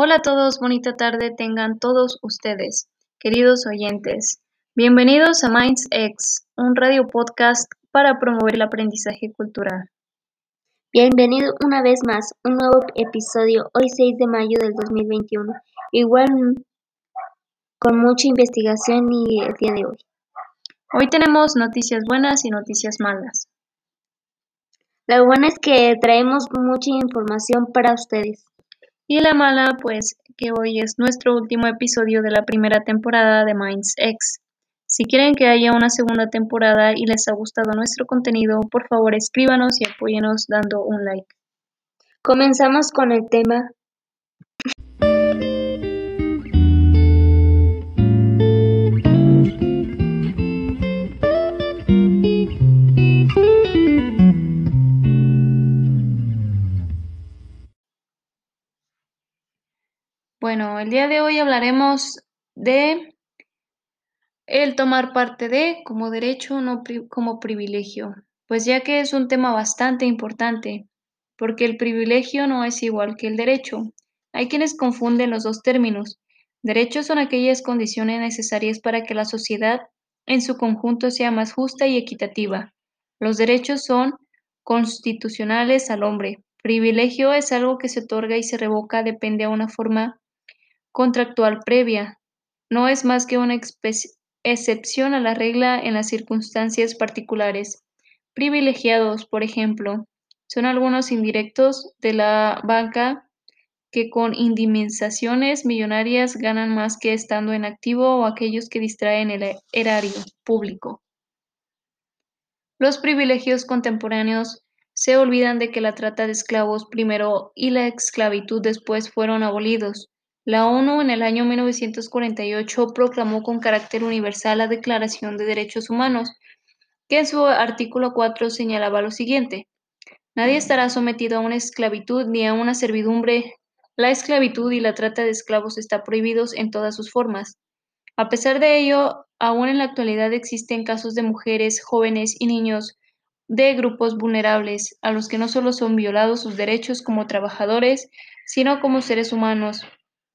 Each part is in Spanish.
Hola a todos, bonita tarde tengan todos ustedes, queridos oyentes. Bienvenidos a Minds X, un radio podcast para promover el aprendizaje cultural. Bienvenido una vez más, un nuevo episodio, hoy 6 de mayo del 2021, igual con mucha investigación y el día de hoy. Hoy tenemos noticias buenas y noticias malas. La buena es que traemos mucha información para ustedes. Y la mala, pues que hoy es nuestro último episodio de la primera temporada de Minds X. Si quieren que haya una segunda temporada y les ha gustado nuestro contenido, por favor escríbanos y apóyenos dando un like. Comenzamos con el tema Bueno, el día de hoy hablaremos de el tomar parte de como derecho, no como privilegio, pues ya que es un tema bastante importante, porque el privilegio no es igual que el derecho. Hay quienes confunden los dos términos. Derechos son aquellas condiciones necesarias para que la sociedad en su conjunto sea más justa y equitativa. Los derechos son constitucionales al hombre. Privilegio es algo que se otorga y se revoca depende a una forma contractual previa. No es más que una excepción a la regla en las circunstancias particulares. Privilegiados, por ejemplo, son algunos indirectos de la banca que con indemnizaciones millonarias ganan más que estando en activo o aquellos que distraen el erario público. Los privilegios contemporáneos se olvidan de que la trata de esclavos primero y la esclavitud después fueron abolidos. La ONU en el año 1948 proclamó con carácter universal la Declaración de Derechos Humanos, que en su artículo 4 señalaba lo siguiente. Nadie estará sometido a una esclavitud ni a una servidumbre. La esclavitud y la trata de esclavos están prohibidos en todas sus formas. A pesar de ello, aún en la actualidad existen casos de mujeres, jóvenes y niños de grupos vulnerables, a los que no solo son violados sus derechos como trabajadores, sino como seres humanos,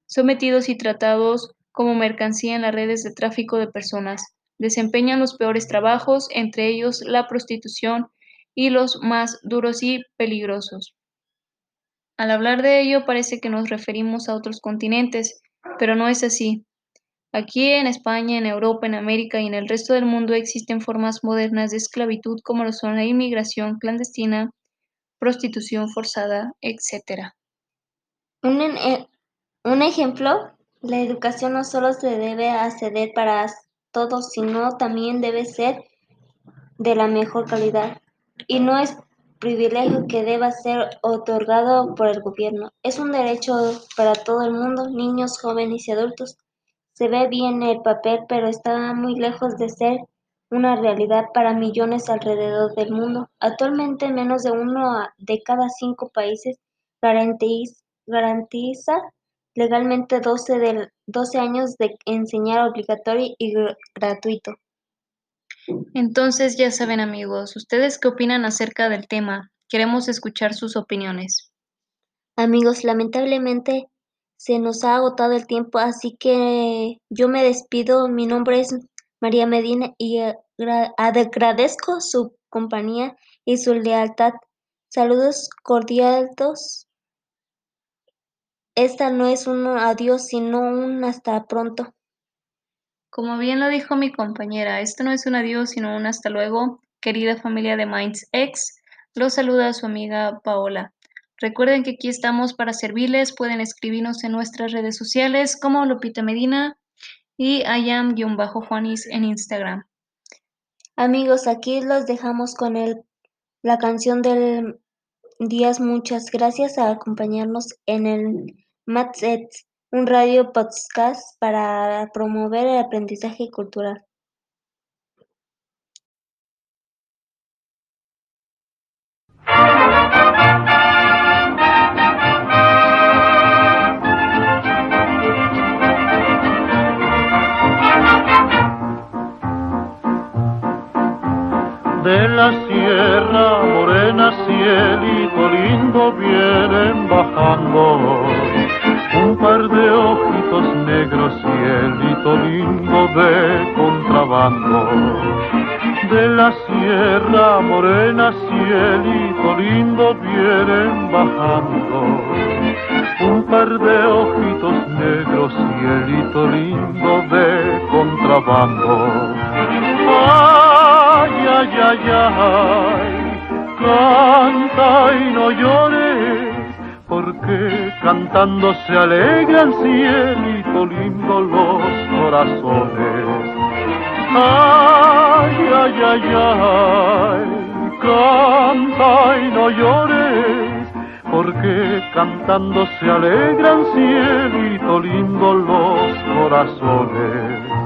sometidos y tratados como mercancía en las redes de tráfico de personas. Desempeñan los peores trabajos, entre ellos la prostitución y los más duros y peligrosos. Al hablar de ello parece que nos referimos a otros continentes, pero no es así. Aquí en España, en Europa, en América y en el resto del mundo existen formas modernas de esclavitud como lo son la inmigración clandestina, prostitución forzada, etc. Un, un ejemplo, la educación no solo se debe acceder para todos, sino también debe ser de la mejor calidad. Y no es privilegio que deba ser otorgado por el gobierno. Es un derecho para todo el mundo, niños, jóvenes y adultos. Se ve bien el papel, pero está muy lejos de ser una realidad para millones alrededor del mundo. Actualmente menos de uno de cada cinco países garantiza legalmente 12, del, 12 años de enseñar obligatorio y gratuito. Entonces ya saben amigos, ¿ustedes qué opinan acerca del tema? Queremos escuchar sus opiniones. Amigos, lamentablemente se nos ha agotado el tiempo, así que yo me despido. Mi nombre es María Medina y agradezco su compañía y su lealtad. Saludos cordiales esta no es un adiós, sino un hasta pronto. Como bien lo dijo mi compañera, esto no es un adiós, sino un hasta luego. Querida familia de Minds X, los saluda a su amiga Paola. Recuerden que aquí estamos para servirles. Pueden escribirnos en nuestras redes sociales como Lupita Medina y ayam-juanis en Instagram. Amigos, aquí los dejamos con el, la canción del Díaz. Muchas gracias a acompañarnos en el Maths un radio podcast para promover el aprendizaje cultural. Ojitos negros, cielito lindo de contrabando. De la sierra morena, cielito lindo, vienen bajando. Un par de ojitos negros, cielito lindo de contrabando. Ay, ay, ay, ay, canta y no llores porque cantando se alegran cielito lindo los corazones. Ay, ay, ay, ay, canta y no llores, porque cantando se alegran cielito lindo los corazones.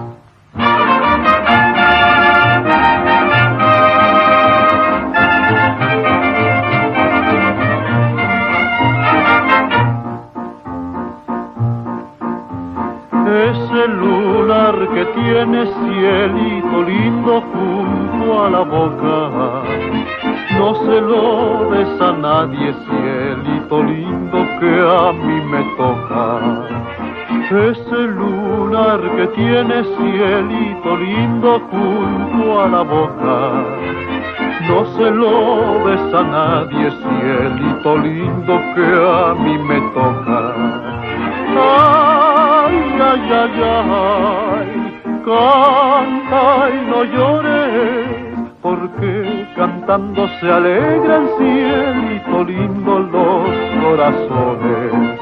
Tiene cielito lindo junto a la boca, no se lo des nadie, cielito lindo que a mí me toca. Ese lunar que tiene cielito lindo junto a la boca, no se lo des nadie, cielito lindo que a mí me toca. Ay, ay, ay, ay, canta y no llores, porque cantando se alegran cielito lindo los corazones.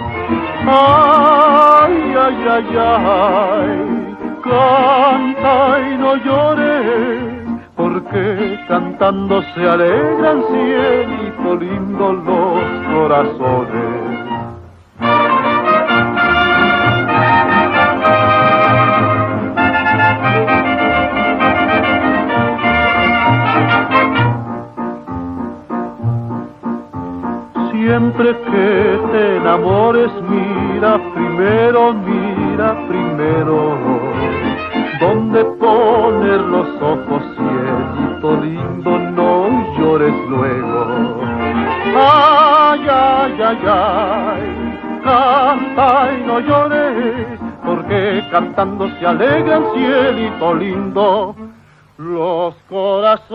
Ay, ay, ay, ay, canta y no llores, porque cantando se alegran cielito lindo los corazones. Te enamores, mira primero, mira primero, donde poner los ojos, cielito lindo, no llores luego. Ay, ay, ay, ay, canta y no llores, porque cantando se alegran, cielito lindo, los corazones.